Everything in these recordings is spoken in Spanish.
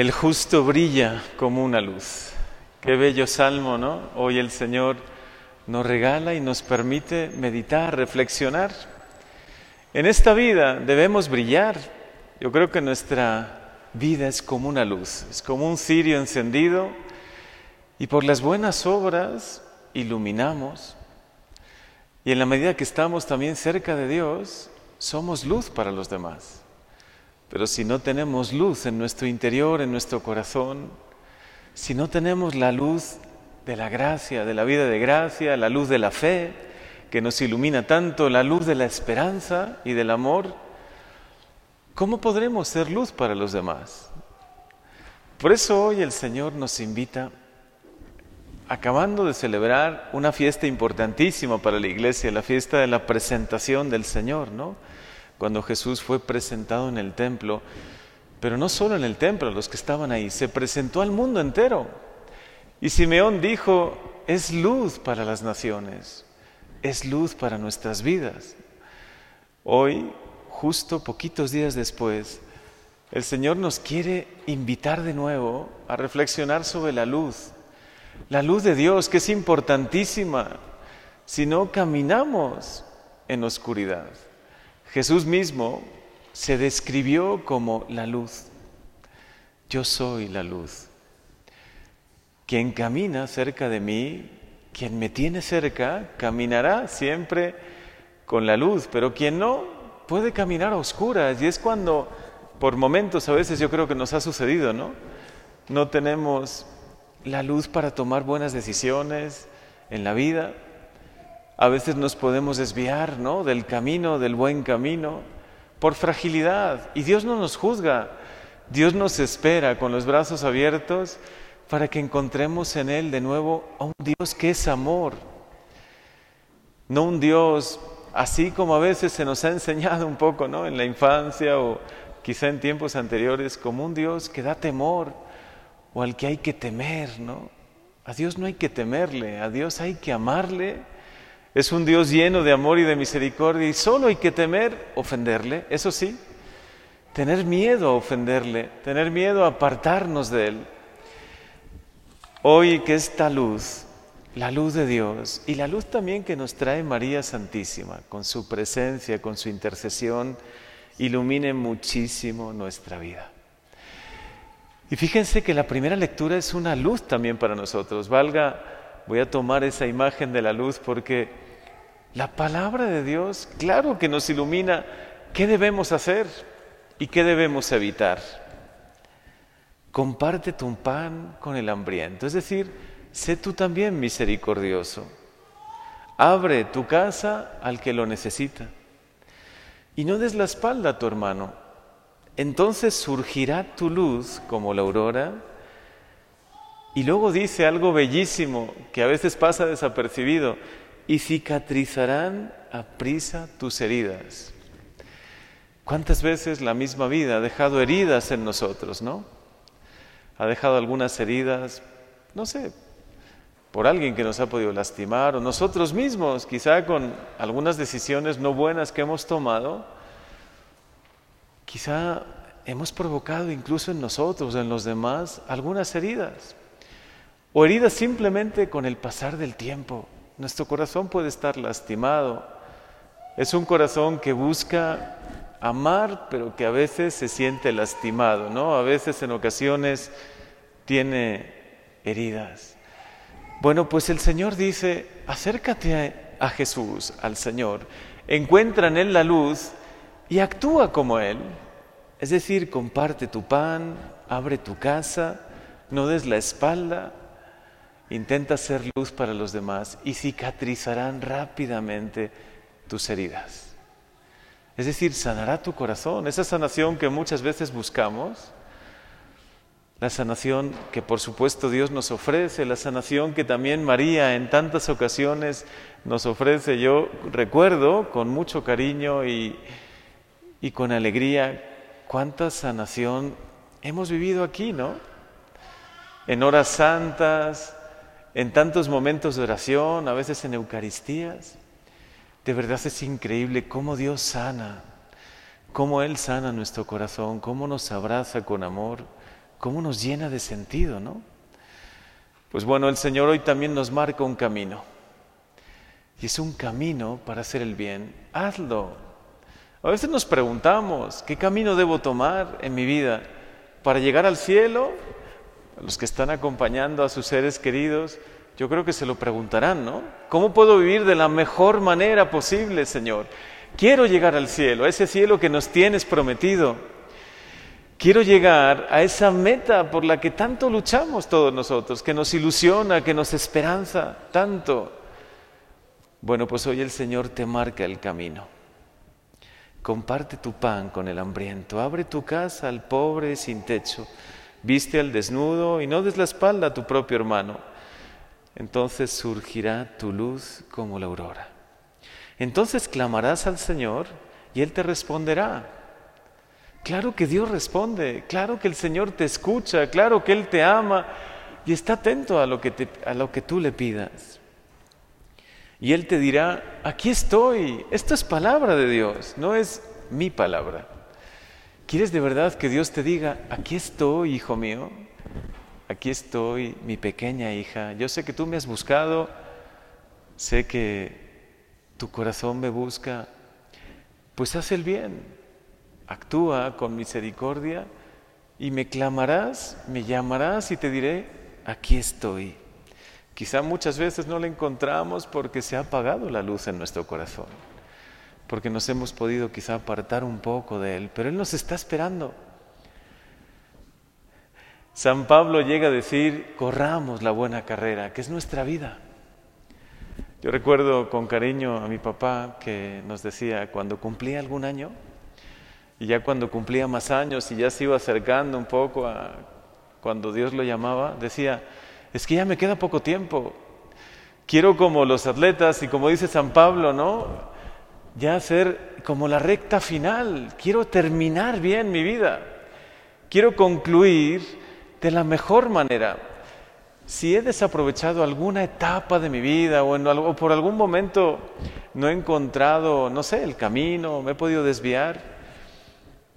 El justo brilla como una luz. Qué bello salmo, ¿no? Hoy el Señor nos regala y nos permite meditar, reflexionar. En esta vida debemos brillar. Yo creo que nuestra vida es como una luz, es como un cirio encendido y por las buenas obras iluminamos. Y en la medida que estamos también cerca de Dios, somos luz para los demás. Pero si no tenemos luz en nuestro interior, en nuestro corazón, si no tenemos la luz de la gracia, de la vida de gracia, la luz de la fe, que nos ilumina tanto, la luz de la esperanza y del amor, ¿cómo podremos ser luz para los demás? Por eso hoy el Señor nos invita, acabando de celebrar una fiesta importantísima para la iglesia, la fiesta de la presentación del Señor, ¿no? Cuando Jesús fue presentado en el templo, pero no solo en el templo, los que estaban ahí, se presentó al mundo entero. Y Simeón dijo, es luz para las naciones, es luz para nuestras vidas. Hoy, justo poquitos días después, el Señor nos quiere invitar de nuevo a reflexionar sobre la luz, la luz de Dios, que es importantísima si no caminamos en oscuridad. Jesús mismo se describió como la luz. Yo soy la luz. Quien camina cerca de mí, quien me tiene cerca, caminará siempre con la luz, pero quien no puede caminar a oscuras. Y es cuando, por momentos a veces yo creo que nos ha sucedido, ¿no? No tenemos la luz para tomar buenas decisiones en la vida a veces nos podemos desviar ¿no? del camino, del buen camino, por fragilidad. Y Dios no nos juzga. Dios nos espera con los brazos abiertos para que encontremos en Él de nuevo a un Dios que es amor. No un Dios así como a veces se nos ha enseñado un poco ¿no? en la infancia o quizá en tiempos anteriores, como un Dios que da temor o al que hay que temer. ¿no? A Dios no hay que temerle, a Dios hay que amarle es un Dios lleno de amor y de misericordia y solo hay que temer ofenderle, eso sí, tener miedo a ofenderle, tener miedo a apartarnos de él. Hoy que esta luz, la luz de Dios y la luz también que nos trae María Santísima, con su presencia, con su intercesión, ilumine muchísimo nuestra vida. Y fíjense que la primera lectura es una luz también para nosotros. Valga voy a tomar esa imagen de la luz porque la palabra de Dios, claro que nos ilumina qué debemos hacer y qué debemos evitar. Comparte tu pan con el hambriento, es decir, sé tú también misericordioso. Abre tu casa al que lo necesita. Y no des la espalda a tu hermano. Entonces surgirá tu luz como la aurora y luego dice algo bellísimo que a veces pasa desapercibido, y cicatrizarán a prisa tus heridas. ¿Cuántas veces la misma vida ha dejado heridas en nosotros, no? Ha dejado algunas heridas, no sé, por alguien que nos ha podido lastimar o nosotros mismos, quizá con algunas decisiones no buenas que hemos tomado, quizá hemos provocado incluso en nosotros, en los demás, algunas heridas o heridas simplemente con el pasar del tiempo. Nuestro corazón puede estar lastimado. Es un corazón que busca amar, pero que a veces se siente lastimado, ¿no? A veces en ocasiones tiene heridas. Bueno, pues el Señor dice, acércate a, Jesús, al Señor, encuentra en Él la luz y actúa como Él. Es decir, comparte tu pan, abre tu casa, no des la espalda, Intenta ser luz para los demás y cicatrizarán rápidamente tus heridas. Es decir, sanará tu corazón, esa sanación que muchas veces buscamos, la sanación que por supuesto Dios nos ofrece, la sanación que también María en tantas ocasiones nos ofrece. Yo recuerdo con mucho cariño y, y con alegría cuánta sanación hemos vivido aquí, ¿no? En horas santas, en tantos momentos de oración, a veces en Eucaristías. De verdad es increíble cómo Dios sana, cómo Él sana nuestro corazón, cómo nos abraza con amor, cómo nos llena de sentido, ¿no? Pues bueno, el Señor hoy también nos marca un camino. Y es un camino para hacer el bien. Hazlo. A veces nos preguntamos, ¿qué camino debo tomar en mi vida para llegar al cielo? Los que están acompañando a sus seres queridos, yo creo que se lo preguntarán, ¿no? ¿Cómo puedo vivir de la mejor manera posible, Señor? Quiero llegar al cielo, a ese cielo que nos tienes prometido. Quiero llegar a esa meta por la que tanto luchamos todos nosotros, que nos ilusiona, que nos esperanza tanto. Bueno, pues hoy el Señor te marca el camino. Comparte tu pan con el hambriento, abre tu casa al pobre sin techo, viste al desnudo y no des la espalda a tu propio hermano. Entonces surgirá tu luz como la aurora. Entonces clamarás al Señor y Él te responderá. Claro que Dios responde, claro que el Señor te escucha, claro que Él te ama y está atento a lo que, a lo que tú le pidas. Y Él te dirá, aquí estoy, esto es palabra de Dios, no es mi palabra. ¿Quieres de verdad que Dios te diga, aquí estoy, hijo mío? Aquí estoy, mi pequeña hija. Yo sé que tú me has buscado, sé que tu corazón me busca, pues haz el bien, actúa con misericordia y me clamarás, me llamarás y te diré, aquí estoy. Quizá muchas veces no la encontramos porque se ha apagado la luz en nuestro corazón, porque nos hemos podido quizá apartar un poco de Él, pero Él nos está esperando. San Pablo llega a decir, corramos la buena carrera, que es nuestra vida. Yo recuerdo con cariño a mi papá que nos decía, cuando cumplía algún año, y ya cuando cumplía más años y ya se iba acercando un poco a cuando Dios lo llamaba, decía, es que ya me queda poco tiempo. Quiero como los atletas y como dice San Pablo, ¿no? Ya ser como la recta final. Quiero terminar bien mi vida. Quiero concluir de la mejor manera. Si he desaprovechado alguna etapa de mi vida o, en, o por algún momento no he encontrado, no sé, el camino, me he podido desviar,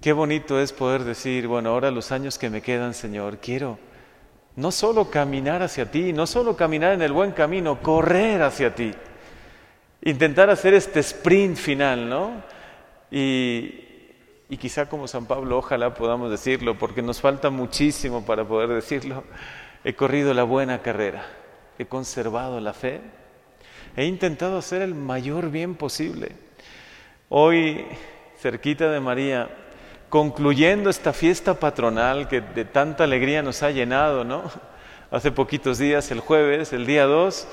Qué bonito es poder decir, bueno, ahora los años que me quedan, Señor, quiero no solo caminar hacia ti, no solo caminar en el buen camino, correr hacia ti. Intentar hacer este sprint final, ¿no? Y, quizá como San Pablo, ojalá podamos decirlo, porque nos falta muchísimo para poder decirlo. He corrido la buena carrera, he conservado la fe, he intentado hacer el mayor bien posible. Hoy, cerquita de María, concluyendo esta fiesta patronal que de tanta alegría nos ha llenado, ¿no? Hace poquitos días, el jueves, el día 2,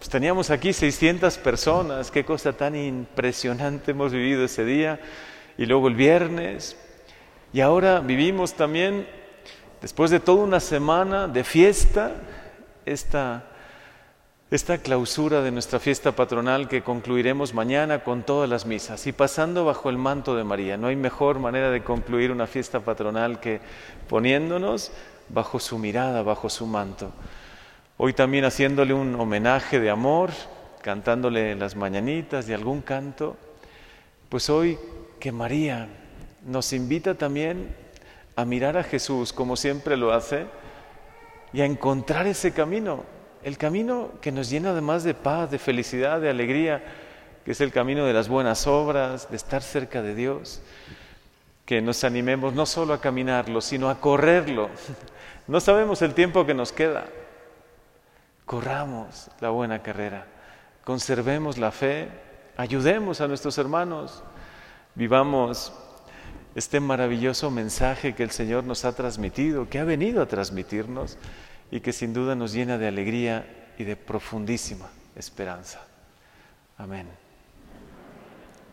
pues teníamos aquí 600 personas, qué cosa tan impresionante hemos vivido ese día, y luego el viernes, y ahora vivimos también, después de toda una semana de fiesta, esta esta clausura de nuestra fiesta patronal que concluiremos mañana con todas las misas y pasando bajo el manto de María. No hay mejor manera de concluir una fiesta patronal que poniéndonos bajo su mirada, bajo su manto. Hoy también haciéndole un homenaje de amor, cantándole las mañanitas de algún canto, pues hoy que María nos invita también a mirar a Jesús como siempre lo hace y a encontrar ese camino el camino que nos llena además de paz, de felicidad, de alegría, que es el camino de las buenas obras, de estar cerca de Dios, que nos animemos no solo a caminarlo, sino a correrlo. No sabemos el tiempo que nos queda. Corramos la buena carrera, conservemos la fe, ayudemos a nuestros hermanos, vivamos este maravilloso mensaje que el Señor nos ha transmitido, que ha venido a transmitirnos y que sin duda nos llena de alegría y de profundísima esperanza. Amén.